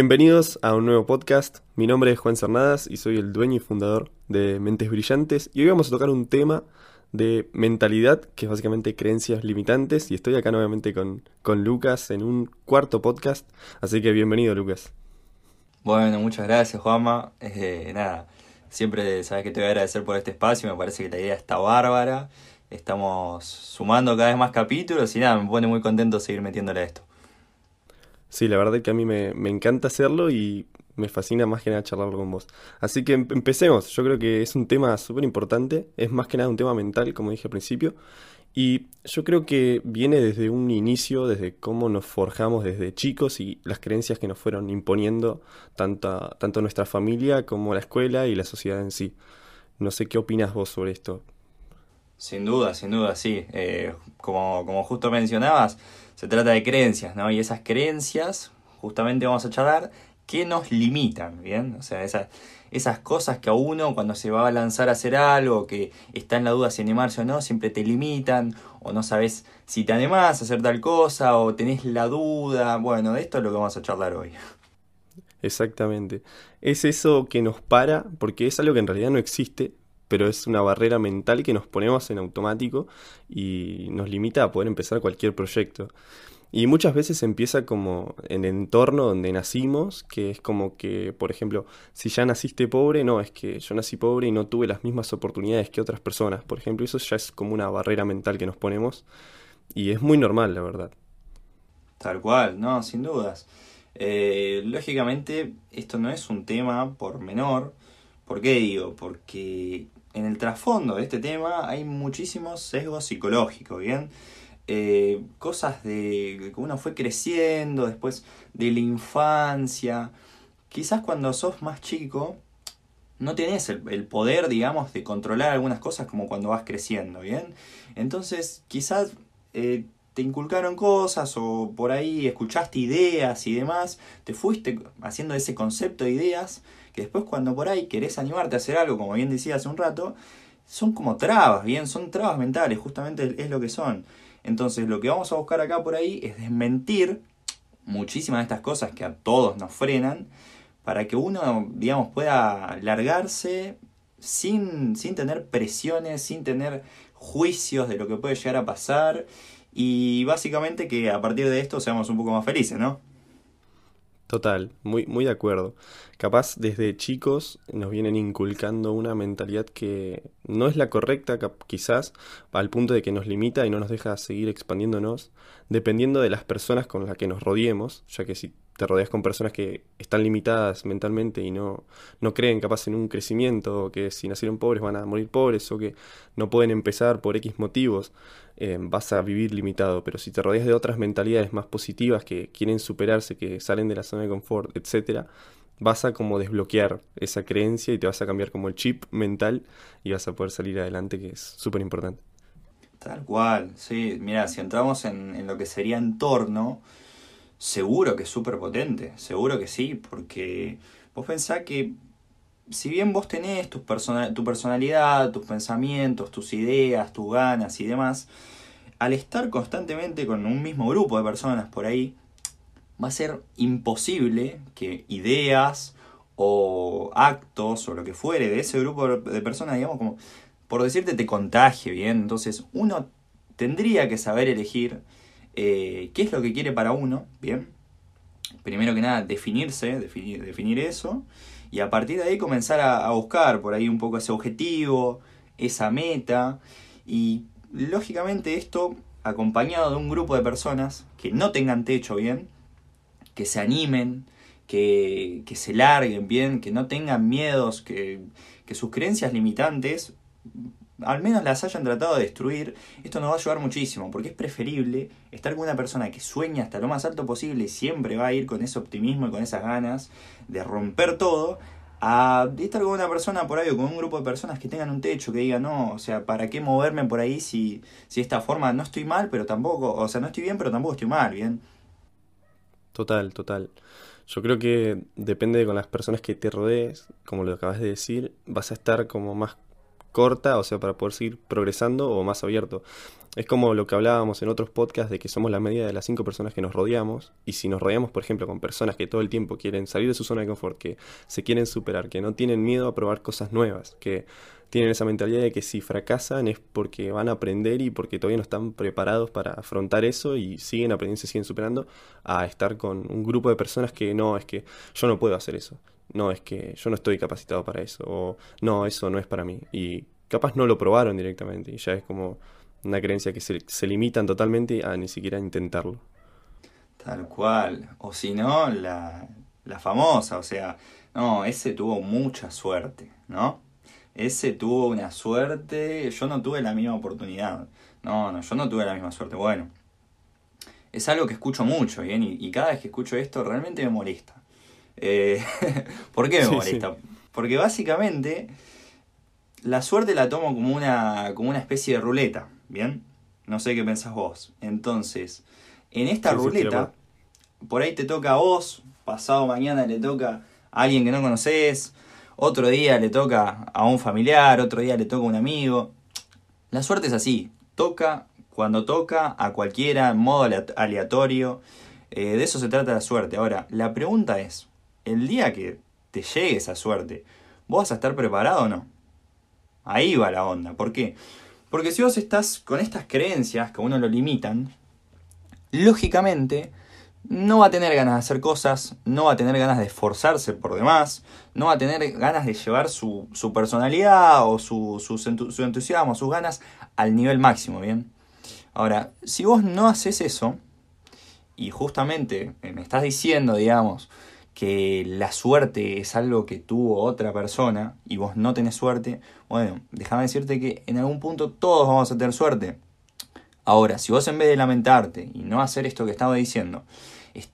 Bienvenidos a un nuevo podcast. Mi nombre es Juan Cernadas y soy el dueño y fundador de Mentes Brillantes. Y hoy vamos a tocar un tema de mentalidad, que es básicamente creencias limitantes. Y estoy acá nuevamente con, con Lucas en un cuarto podcast. Así que bienvenido, Lucas. Bueno, muchas gracias, Juanma. Eh, nada, siempre sabes que te voy a agradecer por este espacio. Me parece que la idea está bárbara. Estamos sumando cada vez más capítulos y nada, me pone muy contento seguir metiéndole a esto. Sí, la verdad es que a mí me, me encanta hacerlo y me fascina más que nada charlarlo con vos. Así que em- empecemos. Yo creo que es un tema súper importante. Es más que nada un tema mental, como dije al principio. Y yo creo que viene desde un inicio, desde cómo nos forjamos desde chicos y las creencias que nos fueron imponiendo tanto, tanto nuestra familia como la escuela y la sociedad en sí. No sé qué opinas vos sobre esto. Sin duda, sin duda, sí. Eh, como, como justo mencionabas, se trata de creencias, ¿no? Y esas creencias, justamente vamos a charlar, que nos limitan, ¿bien? O sea, esas, esas cosas que a uno cuando se va a lanzar a hacer algo, que está en la duda si animarse o no, siempre te limitan, o no sabes si te animás a hacer tal cosa, o tenés la duda. Bueno, de esto es lo que vamos a charlar hoy. Exactamente. Es eso que nos para, porque es algo que en realidad no existe, pero es una barrera mental que nos ponemos en automático y nos limita a poder empezar cualquier proyecto. Y muchas veces empieza como en el entorno donde nacimos, que es como que, por ejemplo, si ya naciste pobre, no, es que yo nací pobre y no tuve las mismas oportunidades que otras personas, por ejemplo, eso ya es como una barrera mental que nos ponemos y es muy normal, la verdad. Tal cual, no, sin dudas. Eh, lógicamente, esto no es un tema por menor. ¿Por qué digo? Porque en el trasfondo de este tema hay muchísimos sesgos psicológicos, ¿bien? Eh, cosas de que uno fue creciendo, después de la infancia. Quizás cuando sos más chico no tenés el, poder, digamos, de controlar algunas cosas como cuando vas creciendo, ¿bien? Entonces, quizás eh, te inculcaron cosas o por ahí escuchaste ideas y demás, te fuiste haciendo ese concepto de ideas que después cuando por ahí querés animarte a hacer algo, como bien decía hace un rato, son como trabas, bien, son trabas mentales, justamente es lo que son. Entonces lo que vamos a buscar acá por ahí es desmentir muchísimas de estas cosas que a todos nos frenan, para que uno, digamos, pueda largarse sin, sin tener presiones, sin tener juicios de lo que puede llegar a pasar y básicamente que a partir de esto seamos un poco más felices, ¿no? Total, muy, muy de acuerdo. Capaz desde chicos nos vienen inculcando una mentalidad que no es la correcta, quizás, al punto de que nos limita y no nos deja seguir expandiéndonos, dependiendo de las personas con las que nos rodeemos, ya que si te rodeas con personas que están limitadas mentalmente y no, no creen capaz en un crecimiento, o que si nacieron pobres van a morir pobres, o que no pueden empezar por X motivos, eh, vas a vivir limitado. Pero si te rodeas de otras mentalidades más positivas que quieren superarse, que salen de la zona de confort, etcétera, vas a como desbloquear esa creencia y te vas a cambiar como el chip mental y vas a poder salir adelante, que es súper importante. Tal cual, sí. Mira, si entramos en, en lo que sería entorno, seguro que es súper potente, seguro que sí, porque vos pensás que si bien vos tenés tu, persona, tu personalidad, tus pensamientos, tus ideas, tus ganas y demás, al estar constantemente con un mismo grupo de personas por ahí, va a ser imposible que ideas o actos o lo que fuere de ese grupo de personas, digamos, como por decirte, te contagie bien. Entonces, uno tendría que saber elegir eh, qué es lo que quiere para uno, ¿bien? Primero que nada, definirse, definir, definir eso, y a partir de ahí comenzar a, a, buscar por ahí un poco ese objetivo, esa meta, y lógicamente esto acompañado de un grupo de personas que no tengan techo bien, que se animen, que, que se larguen bien, que no tengan miedos, que, que sus creencias limitantes al menos las hayan tratado de destruir, esto nos va a ayudar muchísimo, porque es preferible estar con una persona que sueña hasta lo más alto posible y siempre va a ir con ese optimismo y con esas ganas de romper todo, a estar con una persona por ahí o con un grupo de personas que tengan un techo, que digan, no, o sea, ¿para qué moverme por ahí si, si de esta forma no estoy mal, pero tampoco, o sea, no estoy bien, pero tampoco estoy mal, bien? Total, total. Yo creo que depende de con las personas que te rodees, como lo acabas de decir, vas a estar como más corta, o sea, para poder seguir progresando o más abierto. Es como lo que hablábamos en otros podcasts de que somos la media de las cinco personas que nos rodeamos. Y si nos rodeamos, por ejemplo, con personas que todo el tiempo quieren salir de su zona de confort, que se quieren superar, que no tienen miedo a probar cosas nuevas, que tienen esa mentalidad de que si fracasan es porque van a aprender y porque todavía no están preparados para afrontar eso y siguen aprendiendo, se siguen superando, a estar con un grupo de personas que no, es que yo no puedo hacer eso, no, es que yo no estoy capacitado para eso, o no, eso no es para mí. Y capaz no lo probaron directamente y ya es como una creencia que se, limitan totalmente a ni siquiera intentarlo. Tal cual. O si no, la, la famosa, o sea, no, ese tuvo mucha suerte, ¿no? Ese tuvo una suerte, yo no tuve la misma oportunidad. No, no, yo no tuve la misma suerte. Bueno, es algo que escucho mucho. Y, cada vez que escucho esto realmente me molesta. Eh, ¿Por qué me molesta? Porque básicamente la suerte la tomo como una, como una especie de ruleta. ¿Bien? No sé qué pensás vos. Entonces, en esta ruleta, por ahí te toca a vos, pasado mañana le toca a alguien que no conoces, otro día le toca a un familiar, otro día le toca a un amigo. La suerte es así, toca cuando toca a cualquiera en modo aleatorio. Eh, de eso se trata la suerte. Ahora, la pregunta es, el día que te llegue esa suerte, ¿vos vas a estar preparado o no? Ahí va la onda. ¿Por qué? Porque si vos estás con estas creencias que a uno lo limitan, lógicamente no va a tener ganas de hacer cosas, no va a tener ganas de esforzarse por demás, no va a tener ganas de llevar su, personalidad o su, su, entusiasmo, sus ganas al nivel máximo, ¿bien? Ahora, si vos no haces eso, y justamente me estás diciendo, digamos, que la suerte es algo que tuvo otra persona y vos no tenés suerte, bueno, déjame decirte que en algún punto todos vamos a tener suerte. Ahora, si vos en vez de lamentarte y no hacer esto que estaba diciendo,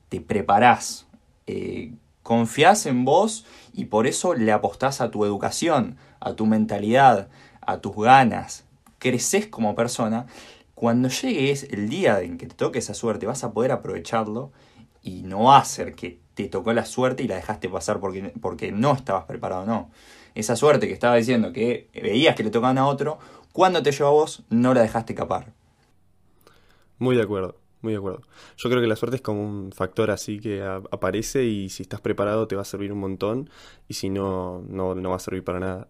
te preparás, eh, confiás en vos y por eso le apostás a tu educación, a tu mentalidad, a tus ganas, creces como persona, cuando llegues el día en que te toque esa suerte vas a poder aprovecharlo y no ser que te tocó la suerte y la dejaste pasar porque, porque no estabas preparado, no. Esa suerte que estaba diciendo que veías que le tocaban a otro, cuando te llevó a vos, no la dejaste escapar. Muy de acuerdo, muy de acuerdo. Yo creo que la suerte es como un factor así que aparece y si estás preparado te va a servir un montón y si no, no, no va a servir para nada.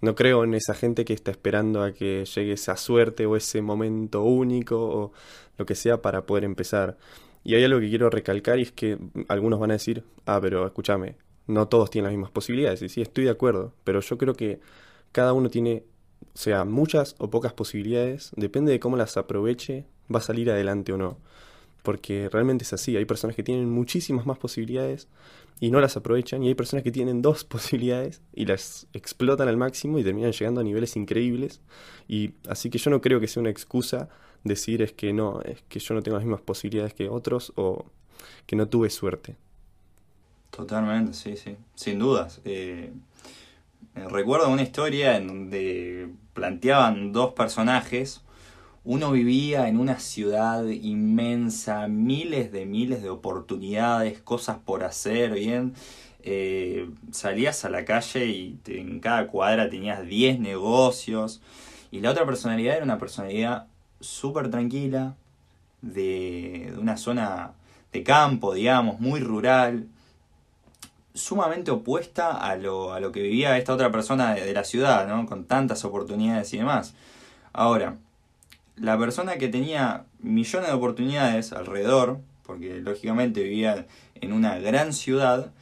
No creo en esa gente que está esperando a que llegue esa suerte o ese momento único o lo que sea para poder empezar. Y hay algo que quiero recalcar y es que algunos van a decir, ah, pero escúchame, no todos tienen las mismas posibilidades. Y sí, estoy de acuerdo, pero yo creo que cada uno tiene, o sea, muchas o pocas posibilidades, depende de cómo las aproveche, va a salir adelante o no. Porque realmente es así, hay personas que tienen muchísimas más posibilidades y no las aprovechan, y hay personas que tienen dos posibilidades y las explotan al máximo y terminan llegando a niveles increíbles. Y así que yo no creo que sea una excusa decir es que no, es que yo no tengo las mismas posibilidades que otros o que no tuve suerte. Totalmente, sí, sí, sin dudas. Eh, recuerdo una historia en donde planteaban dos personajes. Uno vivía en una ciudad inmensa, miles de miles de oportunidades, cosas por hacer, bien. Eh, salías a la calle y en cada cuadra tenías 10 negocios. Y la otra personalidad era una personalidad súper tranquila, de, una zona de campo, digamos, muy rural, sumamente opuesta a lo, a lo que vivía esta otra persona de, la ciudad, ¿no? Con tantas oportunidades y demás. Ahora, la persona que tenía millones de oportunidades alrededor, porque lógicamente vivía en una gran ciudad,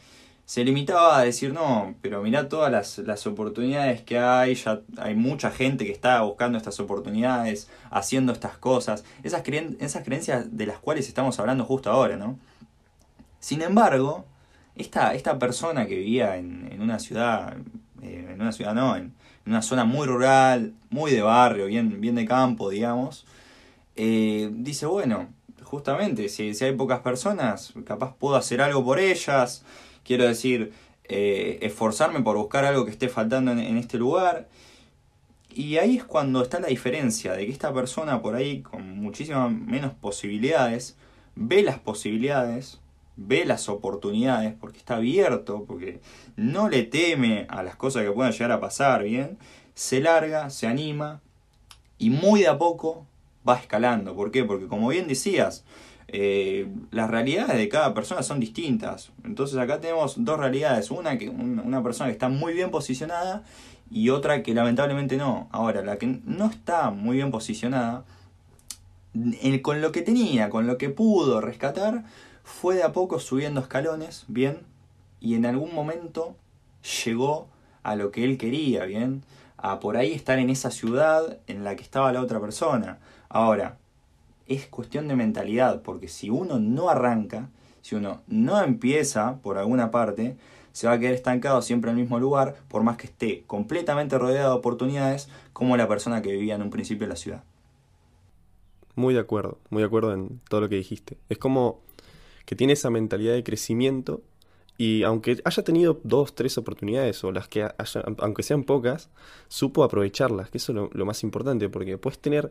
se limitaba a decir, no, pero mirá todas las, oportunidades que hay, ya hay mucha gente que está buscando estas oportunidades, haciendo estas cosas, esas, esas creencias de las cuales estamos hablando justo ahora, ¿no? Sin embargo, esta, esta persona que vivía en, una ciudad, eh, en una ciudad no, en, una zona muy rural, muy de barrio, bien, bien de campo, digamos, eh, dice, bueno, justamente, si, si hay pocas personas, capaz puedo hacer algo por ellas, Quiero decir, eh, esforzarme por buscar algo que esté faltando en, este lugar. Y ahí es cuando está la diferencia de que esta persona por ahí con muchísimas menos posibilidades ve las posibilidades, ve las oportunidades, porque está abierto, porque no le teme a las cosas que puedan llegar a pasar, ¿bien? se larga, se anima y muy de a poco va escalando. ¿Por qué? Porque como bien decías, eh, las realidades de cada persona son distintas. Entonces acá tenemos dos realidades. Una, que, una persona que está muy bien posicionada y otra que lamentablemente no. Ahora, la que no está muy bien posicionada, con lo que tenía, con lo que pudo rescatar, fue de a poco subiendo escalones, bien, y en algún momento llegó a lo que él quería, bien, a por ahí estar en esa ciudad en la que estaba la otra persona. Ahora, es cuestión de mentalidad, porque si uno no arranca, si uno no empieza por alguna parte, se va a quedar estancado siempre en el mismo lugar, por más que esté completamente rodeado de oportunidades, como la persona que vivía en un principio en la ciudad. Muy de acuerdo, muy de acuerdo en todo lo que dijiste. Es como que tiene esa mentalidad de crecimiento y aunque haya tenido dos, tres oportunidades o las que haya, aunque sean pocas, supo aprovecharlas, que eso es lo más importante, porque puedes tener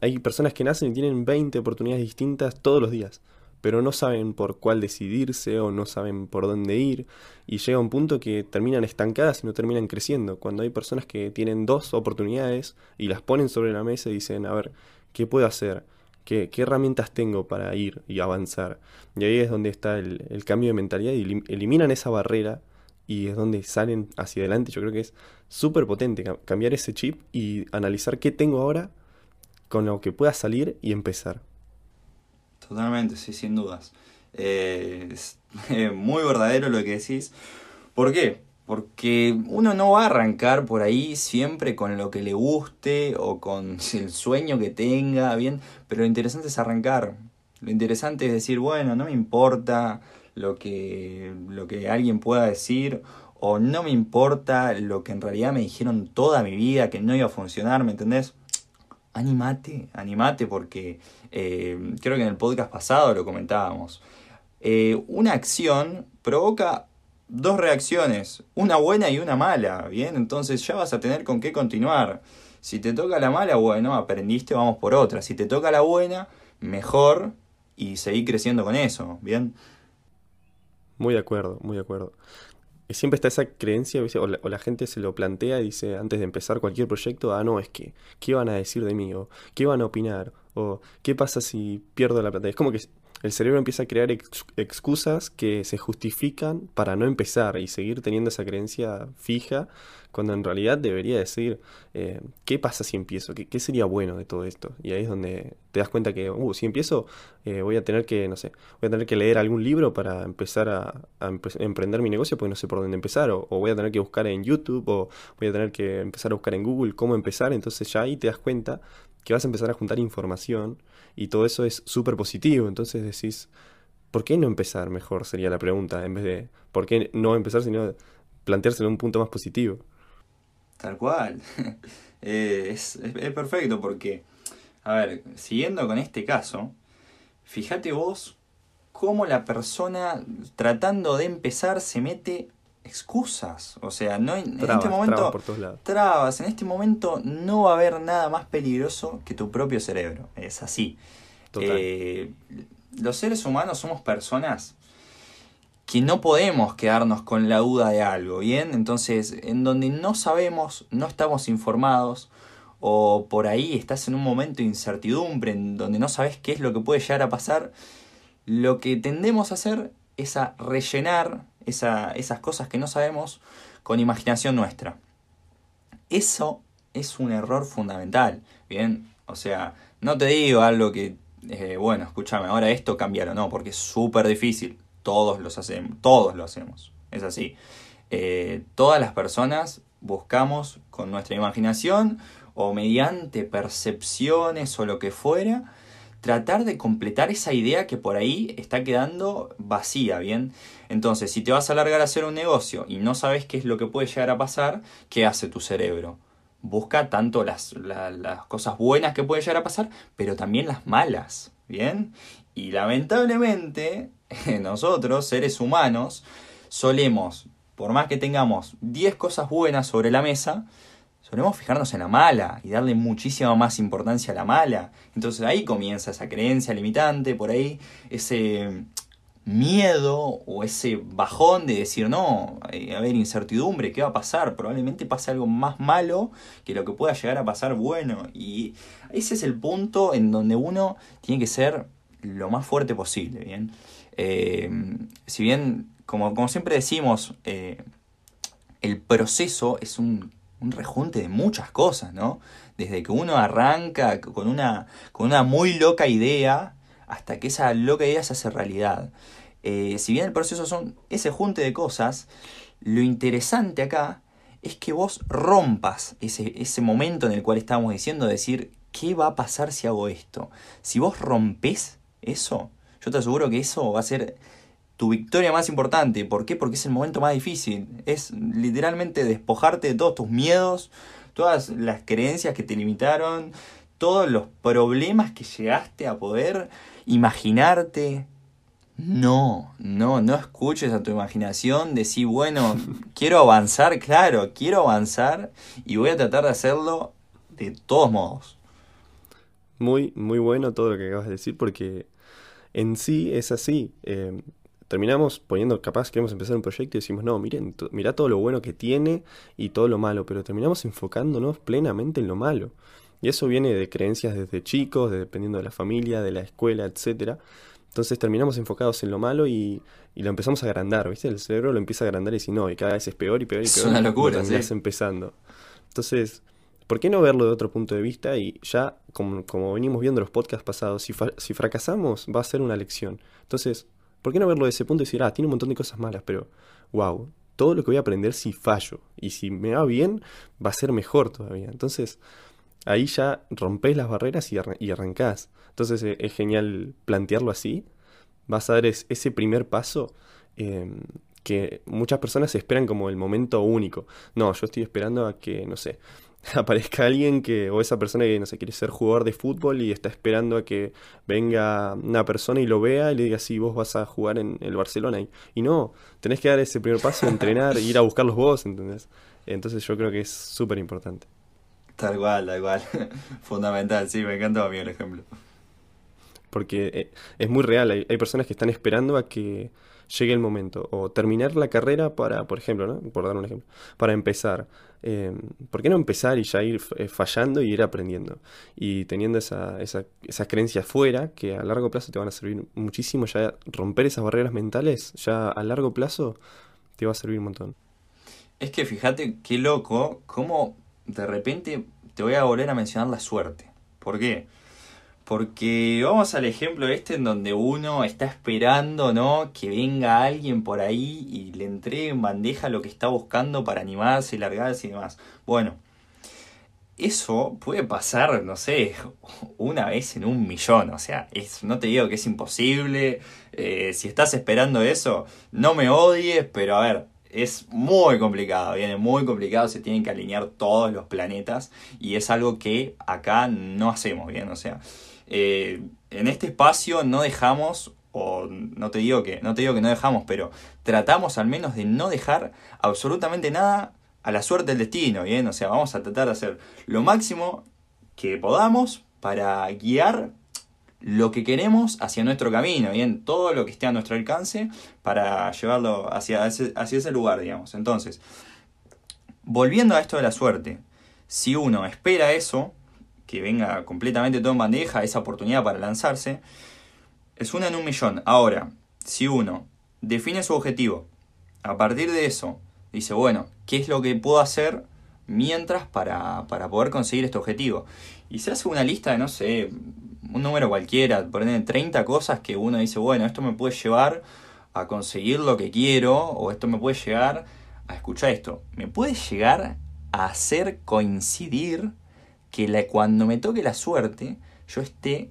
hay personas que nacen y tienen 20 oportunidades distintas todos los días, pero no saben por cuál decidirse o no saben por dónde ir y llega un punto que terminan estancadas y no terminan creciendo. Cuando hay personas que tienen dos oportunidades y las ponen sobre la mesa y dicen, a ver, ¿qué puedo hacer? ¿Qué, herramientas tengo para ir y avanzar? Y ahí es donde está el, el cambio de mentalidad y eliminan esa barrera y es donde salen hacia adelante. Yo creo que es súper potente cambiar ese chip y analizar qué tengo ahora con lo que pueda salir y empezar. Totalmente, sí, sin dudas. Eh, es muy verdadero lo que decís. ¿Por qué? Porque uno no va a arrancar por ahí siempre con lo que le guste o con el sueño que tenga, bien, pero lo interesante es arrancar. Lo interesante es decir, bueno, no me importa lo que, lo que alguien pueda decir o no me importa lo que en realidad me dijeron toda mi vida que no iba a funcionar, ¿me entendés? animate, animate porque eh, creo que en el podcast pasado lo comentábamos. Eh, una acción provoca dos reacciones, una buena y una mala, ¿bien? Entonces ya vas a tener con qué continuar. Si te toca la mala, bueno, aprendiste, vamos por otra. Si te toca la buena, mejor y seguir creciendo con eso, ¿bien? Muy de acuerdo, muy de acuerdo siempre está esa creencia, o la, gente se lo plantea y dice antes de empezar cualquier proyecto, ah, no, es que, ¿qué van a decir de mí? O ¿qué van a opinar? O ¿qué pasa si pierdo la plata? Es como que el cerebro empieza a crear excusas que se justifican para no empezar y seguir teniendo esa creencia fija, cuando en realidad debería decir, eh, ¿qué pasa si empiezo? ¿Qué, sería bueno de todo esto? Y ahí es donde te das cuenta que, uh, si empiezo, eh, voy a tener que, no sé, voy a tener que leer algún libro para empezar a, emprender mi negocio porque no sé por dónde empezar, o, o voy a tener que buscar en YouTube, o voy a tener que empezar a buscar en Google cómo empezar, entonces ya ahí te das cuenta que vas a empezar a juntar información y todo eso es súper positivo. Entonces decís, ¿por qué no empezar mejor? Sería la pregunta, en vez de, ¿por qué no empezar, sino planteárselo un punto más positivo? Tal cual. Eh, es, es, perfecto porque, a ver, siguiendo con este caso, fíjate vos cómo la persona tratando de empezar se mete excusas. O sea, no en este momento trabas, En este momento no va a haber nada más peligroso que tu propio cerebro. Es así. Eh, los seres humanos somos personas que no podemos quedarnos con la duda de algo, ¿bien? Entonces, en donde no sabemos, no estamos informados, o por ahí estás en un momento de incertidumbre, en donde no sabes qué es lo que puede llegar a pasar, lo que tendemos a hacer es a rellenar esas cosas que no sabemos con imaginación nuestra. Eso es un error fundamental, ¿bien? O sea, no te digo algo que, eh, bueno, escúchame, ahora esto cambiará, no, porque es súper difícil. Todos los hacemos, todos lo hacemos, es así. Eh, todas las personas buscamos con nuestra imaginación o mediante percepciones o lo que fuera, tratar de completar esa idea que por ahí está quedando vacía, ¿bien? Entonces, si te vas a largar a hacer un negocio y no sabes qué es lo que puede llegar a pasar, ¿qué hace tu cerebro? Busca tanto las, las cosas buenas que puede llegar a pasar, pero también las malas, ¿bien? Y lamentablemente, nosotros, seres humanos, solemos, por más que tengamos 10 cosas buenas sobre la mesa, solemos fijarnos en la mala y darle muchísima más importancia a la mala. Entonces ahí comienza esa creencia limitante, por ahí ese miedo o ese bajón de decir, no, eh, a ver, incertidumbre, ¿qué va a pasar? Probablemente pase algo más malo que lo que pueda llegar a pasar bueno. Y ese es el punto en donde uno tiene que ser lo más fuerte posible, ¿bien? Eh, si bien, como, como siempre decimos, eh, el proceso es un, un, rejunte de muchas cosas, ¿no? Desde que uno arranca con una, con una muy loca idea hasta que esa loca idea se hace realidad. Eh, si bien el proceso son ese junte de cosas, lo interesante acá es que vos rompas ese, ese momento en el cual estábamos diciendo, decir, ¿qué va a pasar si hago esto? Si vos rompes eso, yo te aseguro que eso va a ser tu victoria más importante. ¿Por qué? Porque es el momento más difícil. Es literalmente despojarte de todos tus miedos, todas las creencias que te limitaron, todos los problemas que llegaste a poder imaginarte. No, no, no escuches a tu imaginación, decir, bueno, quiero avanzar, claro, quiero avanzar y voy a tratar de hacerlo de todos modos. Muy, muy bueno todo lo que acabas de decir porque en sí es así. Eh, terminamos poniendo, capaz queremos empezar un proyecto y decimos, no, miren, mira todo lo bueno que tiene y todo lo malo, pero terminamos enfocándonos plenamente en lo malo. Y eso viene de creencias desde chicos, dependiendo de la familia, de la escuela, etcétera. Entonces terminamos enfocados en lo malo y, y, lo empezamos a agrandar, ¿viste? El cerebro lo empieza a agrandar y dice, no, y cada vez es peor y peor y peor. Es una locura, sí. empezando. Entonces, ¿por qué no verlo de otro punto de vista? Y ya, como, como venimos viendo los podcasts pasados, si, si fracasamos va a ser una lección. Entonces, ¿por qué no verlo de ese punto y decir, ah, tiene un montón de cosas malas, pero, wow, todo lo que voy a aprender si fallo. Y si me va bien, va a ser mejor todavía. Entonces, ahí ya rompes las barreras y, y arrancás. Entonces eh, es genial plantearlo así. Vas a dar ese primer paso em, que muchas personas esperan como el momento único. No, yo estoy esperando a que, no sé, aparezca alguien que, o esa persona que, no sé, quiere ser jugador de fútbol y está esperando a que venga una persona y lo vea y le diga, sí, vos vas a jugar en el Barcelona. Y, y no, tenés que dar ese primer paso, entrenar, ir a buscarlos vos, ¿entendés? Entonces yo creo que es súper importante. Tal cual, tal cual. Fundamental, sí, me encanta a mí el ejemplo. Porque eh, es muy real, hay, personas que están esperando a que llegue el momento, o terminar la carrera para, por ejemplo, por dar un ejemplo, para empezar. Eh, ¿Por qué no empezar y ya ir eh, fallando y ir aprendiendo? Y teniendo esa, esa, esas creencias fuera, que a largo plazo te van a servir muchísimo, ya romper esas barreras mentales, ya a largo plazo te va a servir un montón. Es que fíjate qué loco, cómo de repente te voy a volver a mencionar la suerte. ¿Por qué? Porque vamos al ejemplo este en donde uno está esperando, ¿no? Que venga alguien por ahí y le entregue en bandeja lo que está buscando para animarse, largarse y demás. Bueno, eso puede pasar, no sé, una vez en un millón. O sea, no te digo que es imposible. Eh, si estás esperando eso, no me odies, pero a ver, es muy complicado, viene muy complicado, se tienen que alinear todos los planetas y es algo que acá no hacemos bien, o sea, eh, en este espacio no dejamos, o no te, digo que, no te digo que no dejamos, pero tratamos al menos de no dejar absolutamente nada a la suerte del destino, o sea, vamos a tratar de hacer lo máximo que podamos para guiar lo que queremos hacia nuestro camino, bien, todo lo que esté a nuestro alcance para llevarlo hacia ese, hacia ese lugar, digamos. Entonces, volviendo a esto de la suerte, si uno espera eso, que venga completamente todo en bandeja, esa oportunidad para lanzarse, es una en un millón. Ahora, si uno define su objetivo, a partir de eso, dice, bueno, ¿qué es lo que puedo hacer mientras para, para poder conseguir este objetivo? Y se hace una lista de, no sé, un número cualquiera, poner 30 cosas que uno dice, bueno, esto me puede llevar a conseguir lo que quiero, o esto me puede llegar a escuchar esto, me puede llegar a hacer coincidir que la, cuando me toque la suerte, yo esté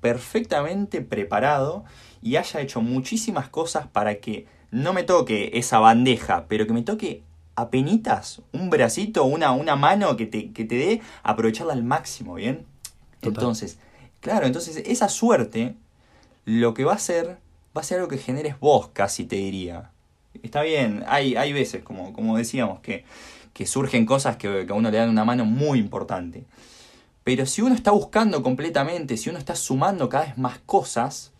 perfectamente preparado y haya hecho muchísimas cosas para que no me toque esa bandeja, pero que me toque apenitas, un bracito, una, una mano que te, que te dé aprovecharla al máximo, ¿bien? Entonces, Claro, entonces esa suerte lo que va a hacer va a ser algo que generes vos, casi te diría. Está bien, hay, hay veces, como, como decíamos, que, que surgen cosas que, que a uno le dan una mano muy importante. Pero si uno está buscando completamente, si uno está sumando cada vez más cosas,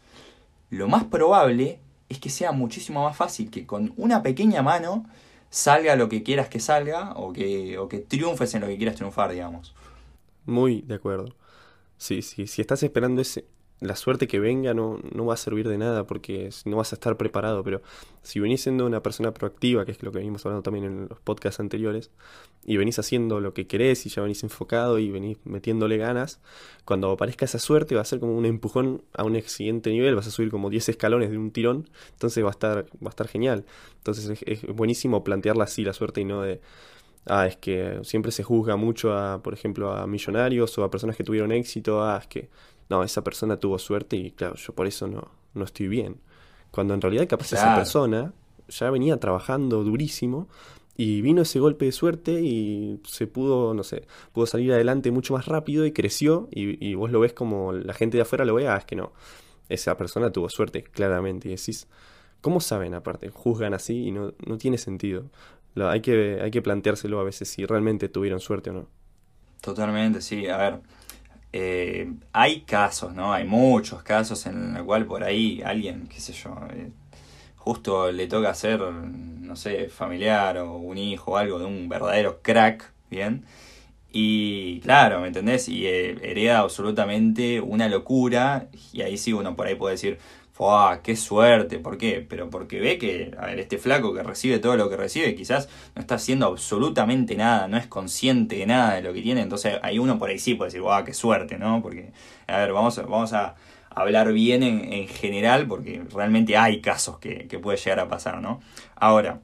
lo más probable es que sea muchísimo más fácil que con una pequeña mano salga lo que quieras que salga o que, o que triunfes en lo que quieras triunfar, digamos. Muy de acuerdo. Sí, sí, si estás esperando ese, la suerte que venga no, no va a servir de nada porque no vas a estar preparado, pero si venís siendo una persona proactiva, que es lo que venimos hablando también en los podcasts anteriores, y venís haciendo lo que querés y ya venís enfocado y venís metiéndole ganas, cuando aparezca esa suerte va a ser como un empujón a un siguiente nivel, vas a subir como 10 escalones de un tirón, entonces va a estar, va a estar genial. Entonces es, buenísimo plantearla así la suerte y no de ah, es que siempre se juzga mucho a, por ejemplo, a millonarios o a personas que tuvieron éxito, ah, es que no, esa persona tuvo suerte y claro, yo por eso no, no estoy bien. Cuando en realidad capaz esa persona ya venía trabajando durísimo y vino ese golpe de suerte y se pudo, no sé, pudo salir adelante mucho más rápido y creció y, vos lo ves como la gente de afuera lo ve, ah, es que no, esa persona tuvo suerte, claramente. Y decís, ¿cómo saben aparte? Juzgan así y no, no tiene sentido. hay, que, hay que planteárselo a veces si realmente tuvieron suerte o no. Totalmente, sí. A ver, eh, hay casos, ¿no? Hay muchos casos en los cual por ahí alguien, qué sé yo, eh, justo le toca ser, no sé, familiar o un hijo o algo de un verdadero crack, ¿bien? Y claro, ¿me entendés? Y eh, hereda absolutamente una locura y ahí sí uno por ahí puede decir, ¡Wow! ¡Qué suerte! ¿Por qué? Pero porque ve que, a ver, este flaco que recibe todo lo que recibe, quizás no está haciendo absolutamente nada, no es consciente de nada de lo que tiene. Entonces, hay uno por ahí sí puede decir, ¡Wow! ¡Qué suerte! ¿No? Porque, a ver, vamos, vamos a hablar bien en, general, porque realmente hay casos que, que puede llegar a pasar, ¿no? Ahora,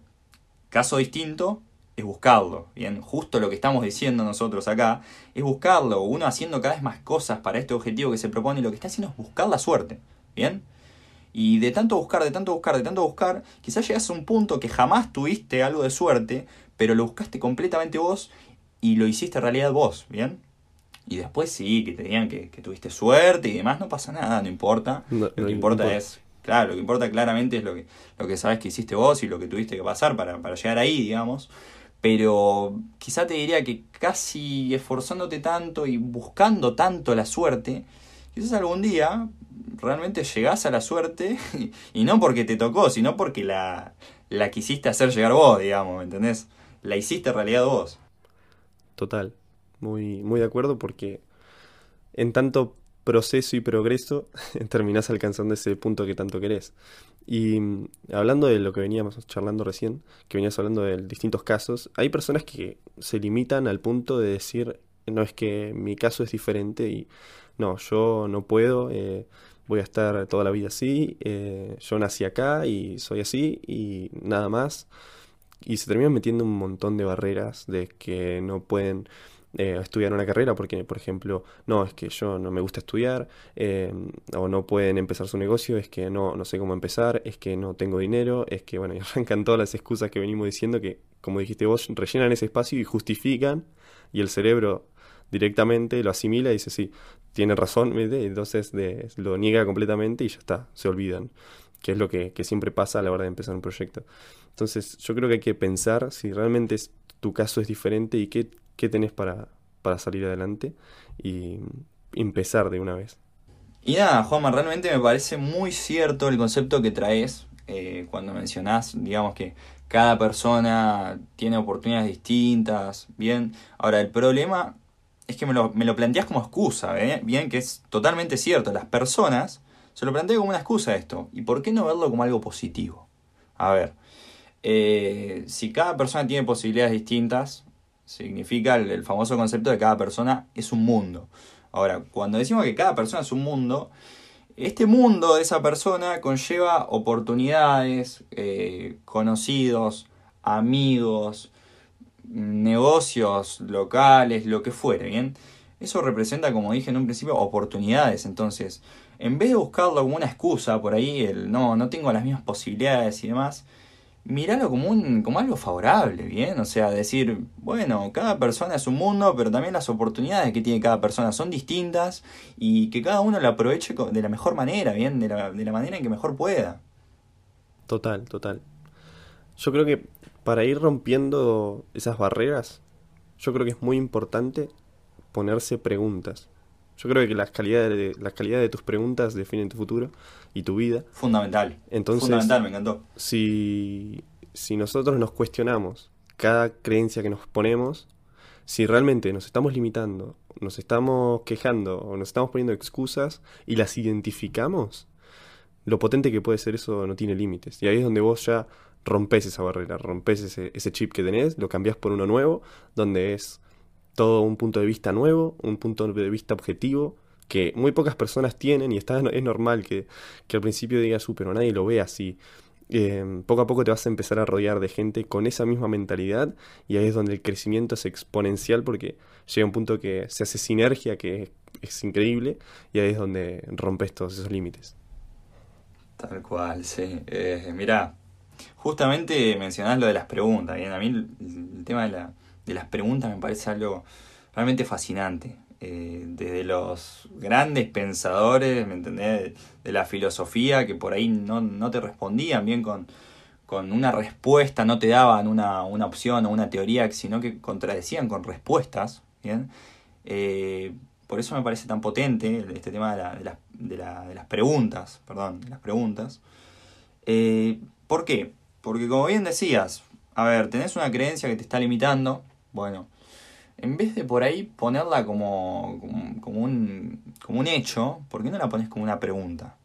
caso distinto es buscarlo, ¿bien? Justo lo que estamos diciendo nosotros acá es buscarlo, uno haciendo cada vez más cosas para este objetivo que se propone, lo que está haciendo es buscar la suerte, ¿bien? Y de tanto buscar, de tanto buscar, de tanto buscar, quizás llegas a un punto que jamás tuviste algo de suerte, pero lo buscaste completamente vos y lo hiciste realidad vos, ¿bien? Y después sí, que te digan que, tuviste suerte y demás, no pasa nada, no importa. lo que importa es, claro, lo que importa claramente es lo que, lo que sabes que hiciste vos y lo que tuviste que pasar para, para llegar ahí, digamos. Pero quizá te diría que casi esforzándote tanto y buscando tanto la suerte, quizás algún día realmente llegás a la suerte y, no porque te tocó, sino porque la, la quisiste hacer llegar vos, digamos, ¿me entendés? La hiciste realidad vos. Total, muy, muy de acuerdo porque en tanto proceso y progreso terminás alcanzando ese punto que tanto querés. Y mm, hablando de lo que veníamos charlando recién, que venías hablando de distintos casos, hay personas que se limitan al punto de decir, no es que mi caso es diferente y no, yo no puedo, eh, voy a estar toda la vida así, eh, yo nací acá y soy así y nada más. Y se terminan metiendo un montón de barreras de que no pueden eh, estudiar una carrera porque, por ejemplo, no, es que yo no me gusta estudiar, o no pueden empezar su negocio, es que no, no sé cómo empezar, es que no tengo dinero, es que, bueno, y arrancan todas las excusas que venimos diciendo que, como dijiste vos, rellenan ese espacio y justifican, y el cerebro directamente lo asimila y dice, sí, tiene razón, entonces lo niega completamente y ya está, se olvidan, que es lo que, siempre pasa a la hora de empezar un proyecto. Entonces yo creo que hay que pensar si realmente tu caso es diferente y qué, qué tenés para, para salir adelante y empezar de una vez. Y nada, Juanma, realmente me parece muy cierto el concepto que traes eh, cuando mencionás, digamos que cada persona tiene oportunidades distintas, bien. Ahora, el problema es que me lo, me lo planteas como excusa, ¿eh? Bien, que es totalmente cierto. Las personas se lo plantean como una excusa esto. ¿Y por qué no verlo como algo positivo? A ver, eh, si cada persona tiene posibilidades distintas, significa el, famoso concepto de cada persona es un mundo. Ahora, cuando decimos que cada persona es un mundo, este mundo de esa persona conlleva oportunidades, eh, conocidos, amigos, negocios locales, lo que fuere, ¿bien? Eso representa, como dije en un principio, oportunidades. Entonces, en vez de buscarlo como una excusa por ahí, el no, no tengo las mismas posibilidades y demás, miralo como, un, como algo favorable, ¿bien? O sea, decir, bueno, cada persona es un mundo, pero también las oportunidades que tiene cada persona son distintas y que cada uno lo aproveche de la mejor manera, ¿bien? De la, de la manera en que mejor pueda. Total, total. Yo creo que para ir rompiendo esas barreras, yo creo que es muy importante ponerse preguntas. Yo creo que las calidades de, la calidad de tus preguntas definen tu futuro y tu vida. Fundamental. Entonces, Fundamental, me encantó. Si, si nosotros nos cuestionamos cada creencia que nos ponemos, si realmente nos estamos limitando, nos estamos quejando o nos estamos poniendo excusas y las identificamos, lo potente que puede ser eso no tiene límites. Y ahí es donde vos ya rompes esa barrera, rompes ese, chip que tenés, lo cambiás por uno nuevo, donde es todo un punto de vista nuevo, un punto de vista objetivo, que muy pocas personas tienen y está, es normal que, que al principio digas, uh, pero nadie lo ve así. Eh, poco a poco te vas a empezar a rodear de gente con esa misma mentalidad y ahí es donde el crecimiento es exponencial porque llega un punto que se hace sinergia que es, increíble y ahí es donde rompes todos esos límites. Tal cual, sí. Eh, mira, justamente mencionás lo de las preguntas. Bien, a mí el, tema de, la, de las preguntas me parece algo realmente fascinante. Eh, desde los grandes pensadores, ¿me entendés? De, la filosofía, que por ahí no, no te respondían bien con, con, una respuesta, no te daban una, una, opción o una teoría, sino que contradecían con respuestas, ¿bien? Eh, por eso me parece tan potente este tema de, la, de, la, de, la, de las preguntas, perdón, de las preguntas. Eh, ¿Por qué? Porque como bien decías, a ver, tenés una creencia que te está limitando, bueno, en vez de por ahí ponerla como, como, un, como un hecho, ¿por qué no la pones como una pregunta?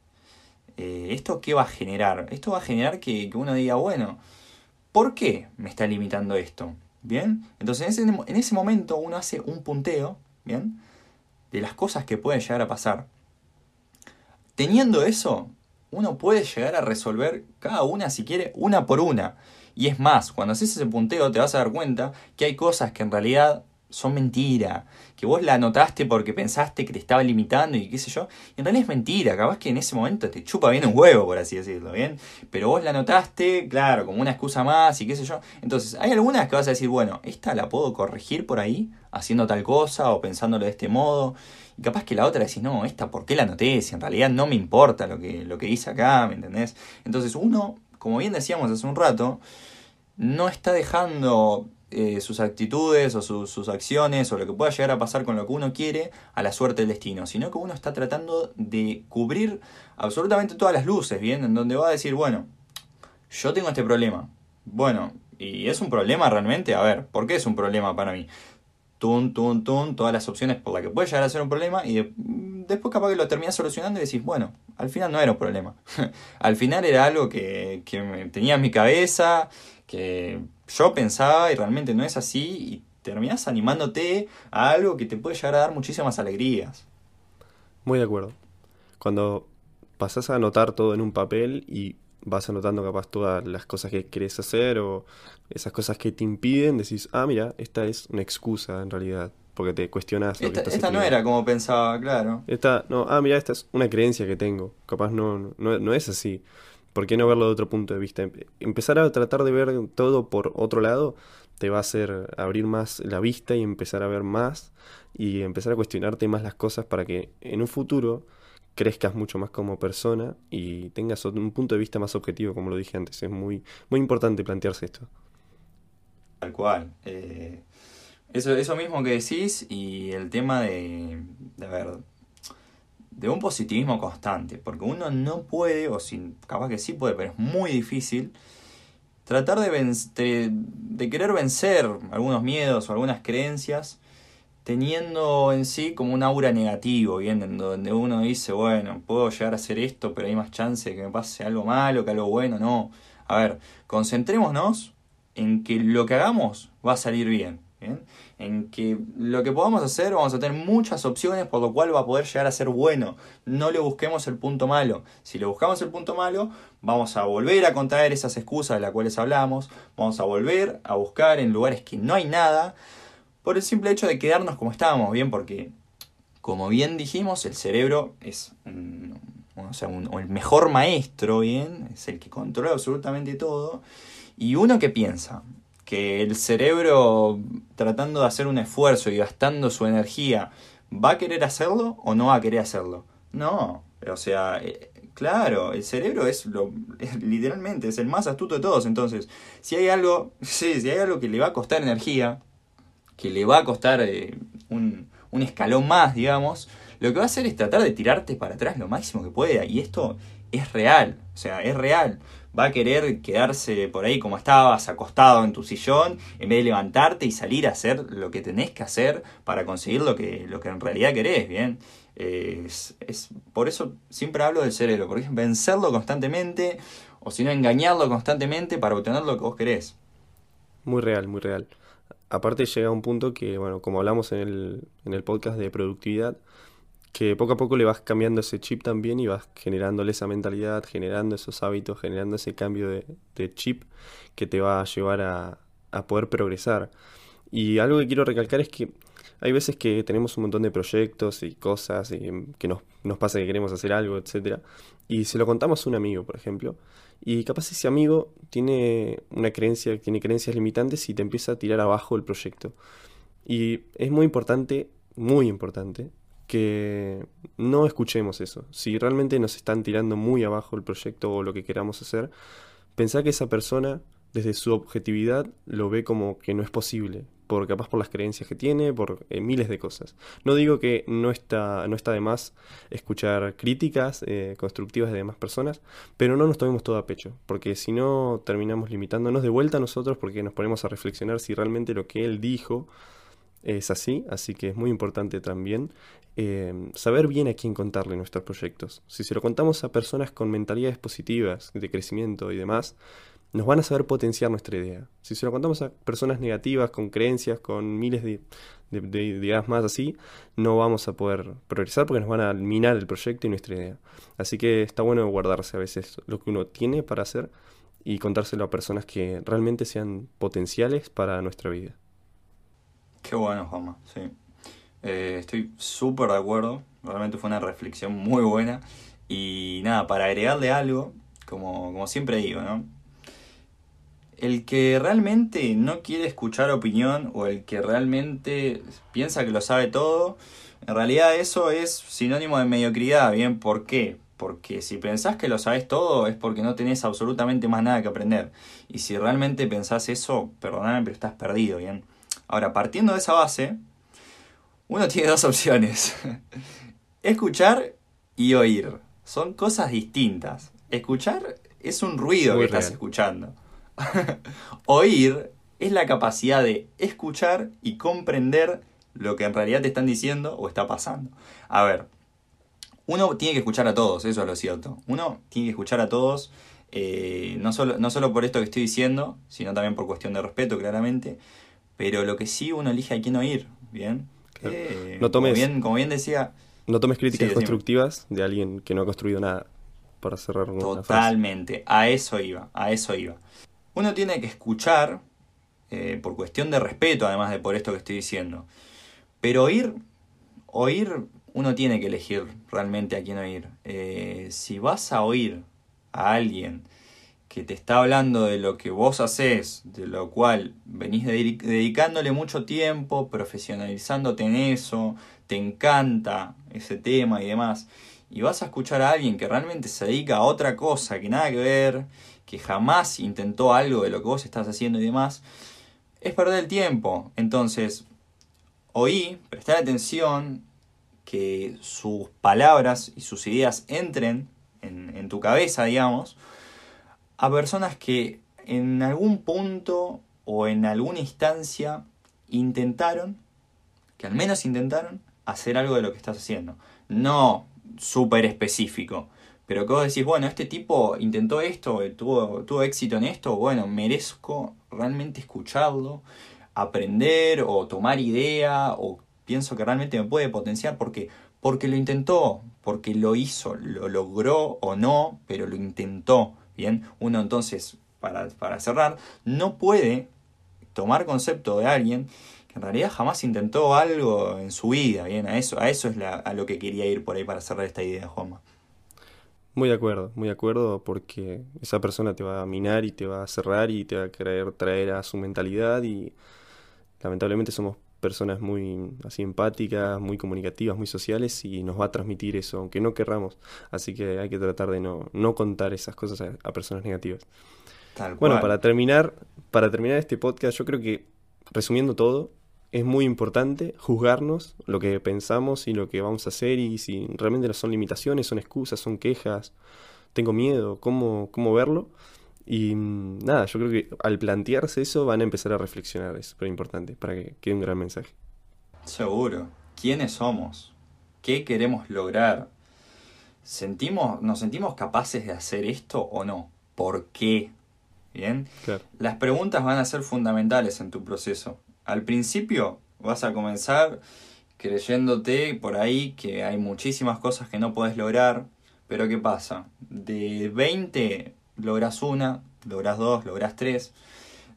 Eh, ¿Esto qué va a generar? Esto va a generar que, uno diga, bueno, ¿por qué me está limitando esto? ¿Bien? Entonces en ese, en ese momento uno hace un punteo, ¿bien? De las cosas que pueden llegar a pasar. Teniendo eso, uno puede llegar a resolver cada una, si quiere, una por una. Y es más, cuando haces ese punteo te vas a dar cuenta que hay cosas que en realidad son mentira, que vos la anotaste porque pensaste que te estaba limitando y qué sé yo, y en realidad es mentira, capaz que en ese momento te chupa bien un huevo, por así decirlo, ¿bien? Pero vos la anotaste, claro, como una excusa más y qué sé yo. Entonces, hay algunas que vas a decir, bueno, esta la puedo corregir por ahí, haciendo tal cosa o pensándolo de este modo. Y capaz que la otra decís, no, esta, ¿por qué la anoté? Si en realidad no me importa lo que, lo que dice acá, ¿me entendés? Entonces, uno, como bien decíamos hace un rato, no está dejando eh, sus actitudes o sus acciones o lo que pueda llegar a pasar con lo que uno quiere a la suerte del destino, sino que uno está tratando de cubrir absolutamente todas las luces, ¿bien? En donde va a decir, bueno, yo tengo este problema. Bueno, ¿y es un problema realmente? A ver, ¿por qué es un problema para mí? Tun, tun, tun, todas las opciones por las que puede llegar a ser un problema y después capaz que lo terminas solucionando y decís, bueno, al final no era un problema. al final era algo que, que tenía en mi cabeza, que yo pensaba y realmente no es así y terminas animándote a algo que te puede llegar a dar muchísimas alegrías. Muy de acuerdo. Cuando pasas a anotar todo en un papel y vas anotando capaz todas las cosas que querés hacer o esas cosas que te impiden, decís, ah, mira, esta es una excusa en realidad, porque te cuestionas. esta, esta no era como pensaba, claro. Esta, no, ah, mira, esta es una creencia que tengo, capaz no, no, no es así. ¿Por qué no verlo de otro punto de vista? Empezar a tratar de ver todo por otro lado te va a hacer abrir más la vista y empezar a ver más y empezar a cuestionarte más las cosas para que en un futuro crezcas mucho más como persona y tengas un punto de vista más objetivo, como lo dije antes. Es muy, muy importante plantearse esto. Tal cual. Eh, eso, eso mismo que decís y el tema de, de ver, de un positivismo constante, porque uno no puede, o sin, capaz que sí puede, pero es muy difícil, tratar de, de, querer vencer algunos miedos o algunas creencias teniendo en sí como un aura negativo, ¿bien? En donde uno dice, bueno, puedo llegar a hacer esto, pero hay más chance de que me pase algo malo que algo bueno, no. A ver, concentrémonos en que lo que hagamos va a salir bien, ¿bien? En que lo que podamos hacer vamos a tener muchas opciones por lo cual va a poder llegar a ser bueno. No le busquemos el punto malo. Si le buscamos el punto malo, vamos a volver a contraer esas excusas de las cuales hablamos, vamos a volver a buscar en lugares que no hay nada, por el simple hecho de quedarnos como estábamos, bien, porque como bien dijimos, el cerebro es o sea, el mejor maestro, bien, es el que controla absolutamente todo. Y uno que piensa, que el cerebro tratando de hacer un esfuerzo y gastando su energía, ¿va a querer hacerlo o no va a querer hacerlo? No, o sea, eh, claro, el cerebro es lo literalmente es el más astuto de todos, entonces, si hay algo, sí, si hay algo que le va a costar energía, que le va a costar eh, un, un escalón más, digamos, lo que va a hacer es tratar de tirarte para atrás lo máximo que pueda. Y esto es real, o sea, es real. Va a querer quedarse por ahí como estabas, acostado en tu sillón, en vez de levantarte y salir a hacer lo que tenés que hacer para conseguir lo que, lo que en realidad querés, ¿bien? Es, es, por eso siempre hablo del cerebro, porque es vencerlo constantemente, o si no, engañarlo constantemente para obtener lo que vos querés. Muy real, muy real. Aparte llega un punto que, bueno, como hablamos en el, en el podcast de productividad, que poco a poco le vas cambiando ese chip también y vas generándole esa mentalidad, generando esos hábitos, generando ese cambio de, chip que te va a llevar a, poder progresar. Y algo que quiero recalcar es que hay veces que tenemos un montón de proyectos y cosas y que nos, nos pasa que queremos hacer algo, etcétera, y se lo contamos a un amigo, por ejemplo, y capaz ese amigo tiene una creencia, tiene creencias limitantes y te empieza a tirar abajo el proyecto. Y es muy importante, muy importante, que no escuchemos eso. Si realmente nos están tirando muy abajo el proyecto o lo que queramos hacer, pensá que esa persona, desde su objetividad, lo ve como que no es posible, por capaz por las creencias que tiene, por eh, miles de cosas. No digo que no está, no está de más escuchar críticas eh, constructivas de demás personas, pero no nos tomemos todo a pecho, porque si no terminamos limitándonos de vuelta a nosotros porque nos ponemos a reflexionar si realmente lo que él dijo es así, así que es muy importante también eh, saber bien a quién contarle nuestros proyectos. Si se lo contamos a personas con mentalidades positivas, de crecimiento y demás, nos van a saber potenciar nuestra idea. Si se lo contamos a personas negativas, con creencias, con miles de, ideas más así, no vamos a poder progresar porque nos van a minar el proyecto y nuestra idea. Así que está bueno guardarse a veces lo que uno tiene para hacer y contárselo a personas que realmente sean potenciales para nuestra vida. Qué bueno, Juanma, sí. Eh, estoy súper de acuerdo, realmente fue una reflexión muy buena. Y nada, para agregarle algo, como, como siempre digo, ¿no? El que realmente no quiere escuchar opinión o el que realmente piensa que lo sabe todo, en realidad eso es sinónimo de mediocridad, ¿bien? ¿Por qué? Porque si pensás que lo sabes todo es porque no tenés absolutamente más nada que aprender. Y si realmente pensás eso, perdóname, pero estás perdido, ¿bien? Ahora, partiendo de esa base, uno tiene dos opciones. Escuchar y oír. Son cosas distintas. Escuchar es un ruido que estás escuchando. oír es la capacidad de escuchar y comprender lo que en realidad te están diciendo o está pasando. A ver, uno tiene que escuchar a todos, eso es lo cierto. Uno tiene que escuchar a todos, eh, no, solo, no solo por esto que estoy diciendo, sino también por cuestión de respeto, claramente. Pero lo que sí uno elige a quién oír, ¿bien? Eh, no tomes, como, bien, como bien decía... No tomes críticas constructivas de alguien que no ha construido nada, para cerrar Totalmente, a eso iba, a eso iba. Uno tiene que escuchar, eh, por cuestión de respeto, además de por esto que estoy diciendo. Pero oír, oír, uno tiene que elegir realmente a quién oír. Eh, si vas a oír a alguien que te está hablando de lo que vos haces, de lo cual venís dedicándole mucho tiempo, profesionalizándote en eso, te encanta ese tema y demás, y vas a escuchar a alguien que realmente se dedica a otra cosa que nada que ver, que jamás intentó algo de lo que vos estás haciendo y demás, es perder el tiempo. Entonces, oí, prestar atención, que sus palabras y sus ideas entren en, en tu cabeza, digamos, a personas que en algún punto o en alguna instancia intentaron, que al menos intentaron, hacer algo de lo que estás haciendo. No súper específico, pero que vos decís, bueno, este tipo intentó esto, tuvo, tuvo éxito en esto, bueno, merezco realmente escucharlo, aprender o tomar idea o pienso que realmente me puede potenciar porque porque lo intentó, porque lo hizo, lo logró o no, pero lo intentó. Bien, uno entonces, para, cerrar, no puede tomar concepto de alguien que en realidad jamás intentó algo en su vida, bien, a eso, a eso es a lo que quería ir por ahí para cerrar esta idea, Juanma. Muy de acuerdo, muy de acuerdo, porque esa persona te va a minar y te va a cerrar y te va a querer traer a su mentalidad y lamentablemente somos personas muy así empáticas, muy comunicativas, muy sociales y nos va a transmitir eso, aunque no querramos. Así que hay que tratar de no, no contar esas cosas a, personas negativas. bueno, para terminar, para terminar este podcast, yo creo que, resumiendo todo, es muy importante juzgarnos lo que pensamos y lo que vamos a hacer y si realmente son limitaciones, son excusas, son quejas, tengo miedo, cómo, cómo verlo. Y mm, nada, yo creo que al plantearse eso van a empezar a reflexionar, es súper importante para que quede un gran mensaje. Seguro. ¿Quiénes somos? ¿Qué queremos lograr? ¿Sentimos, ¿Nos sentimos capaces de hacer esto o no? ¿Por qué? Bien. Las preguntas van a ser fundamentales en tu proceso. Al principio vas a comenzar creyéndote por ahí que hay muchísimas cosas que no puedes lograr, pero ¿qué pasa? De 20 logras una, logras dos, logras tres,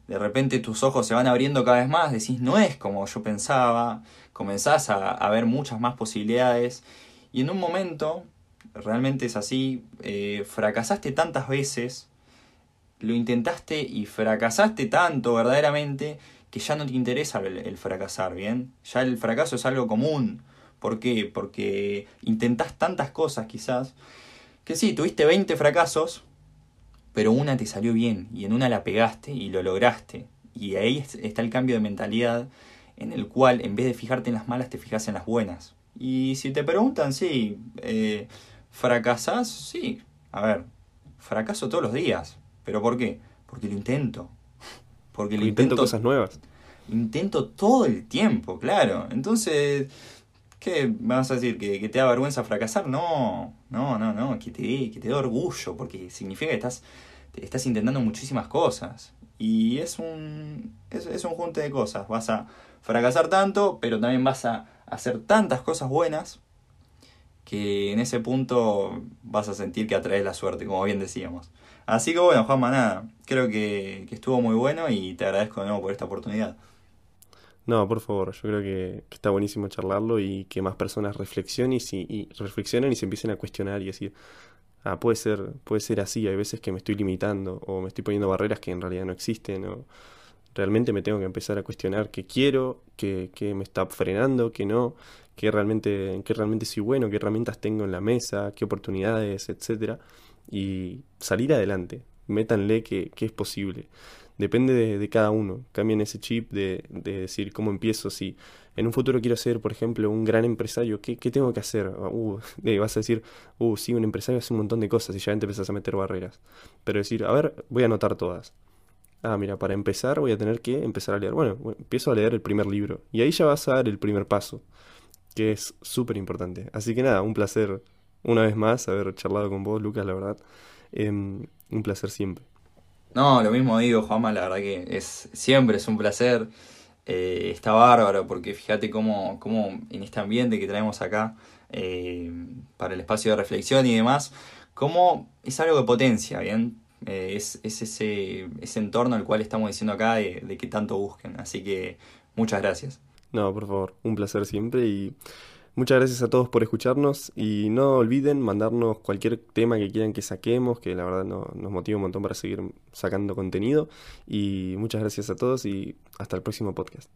de repente tus ojos se van abriendo cada vez más, decís, no es como yo pensaba, comenzás a, ver muchas más posibilidades y en un momento, realmente es así, eh, fracasaste tantas veces, lo intentaste y fracasaste tanto verdaderamente que ya no te interesa el, fracasar, ¿bien? Ya el fracaso es algo común. ¿Por qué? Porque intentás tantas cosas quizás que sí, tuviste 20 fracasos, pero una te salió bien y en una la pegaste y lo lograste. Y ahí está el cambio de mentalidad en el cual en vez de fijarte en las malas te fijas en las buenas. Y si te preguntan, sí, eh, ¿fracasás? Sí, a ver, fracaso todos los días. ¿Pero por qué? Porque lo intento. Porque lo intento, cosas nuevas. Intento todo el tiempo, claro. Entonces, ¿qué vas a decir? ¿Que, te da vergüenza fracasar? No, no, no, no. Que te que te dé orgullo, porque significa que estás, estás intentando muchísimas cosas. Y es un, es, es un junte de cosas. Vas a fracasar tanto, pero también vas a hacer tantas cosas buenas que en ese punto vas a sentir que atraes la suerte, como bien decíamos. Así que bueno, Juanma, nada, creo que, estuvo muy bueno y te agradezco de nuevo por esta oportunidad. No, por favor, yo creo que, está buenísimo charlarlo y que más personas reflexionen y, y reflexionen y se empiecen a cuestionar y decir, ah, puede ser, puede ser así, hay veces que me estoy limitando o me estoy poniendo barreras que en realidad no existen o realmente me tengo que empezar a cuestionar qué quiero, qué, qué me está frenando, qué no, qué realmente, qué realmente soy bueno, qué herramientas tengo en la mesa, qué oportunidades, etcétera y salir adelante. Métanle que es posible. Depende de, cada uno. Cambien ese chip de, de, decir cómo empiezo. Si en un futuro quiero ser, por ejemplo, un gran empresario, ¿qué, tengo que hacer? Uh, vas a decir, uh, sí, un empresario hace un montón de cosas y ya te empezás a meter barreras. Pero decir, a ver, voy a anotar todas. Ah, mira, para empezar voy a tener que empezar a leer. Bueno, empiezo a leer el primer libro. Y ahí ya vas a dar el primer paso, que es súper importante. Así que nada, un placer una vez más haber charlado con vos, Lucas, la verdad. Em, un placer siempre. No, lo mismo digo, Juanma, la verdad que es siempre es un placer. Eh, está bárbaro, porque fíjate cómo, cómo, en este ambiente que traemos acá eh, para el espacio de reflexión y demás, cómo es algo de potencia, ¿bien? Eh, es, es ese, ese entorno al cual estamos diciendo acá de, de que tanto busquen. Así que muchas gracias. No, por favor, un placer siempre y Muchas gracias a todos por escucharnos y no olviden mandarnos cualquier tema que quieran que saquemos, que la verdad nos motiva un montón para seguir sacando contenido. Y muchas gracias a todos y hasta el próximo podcast.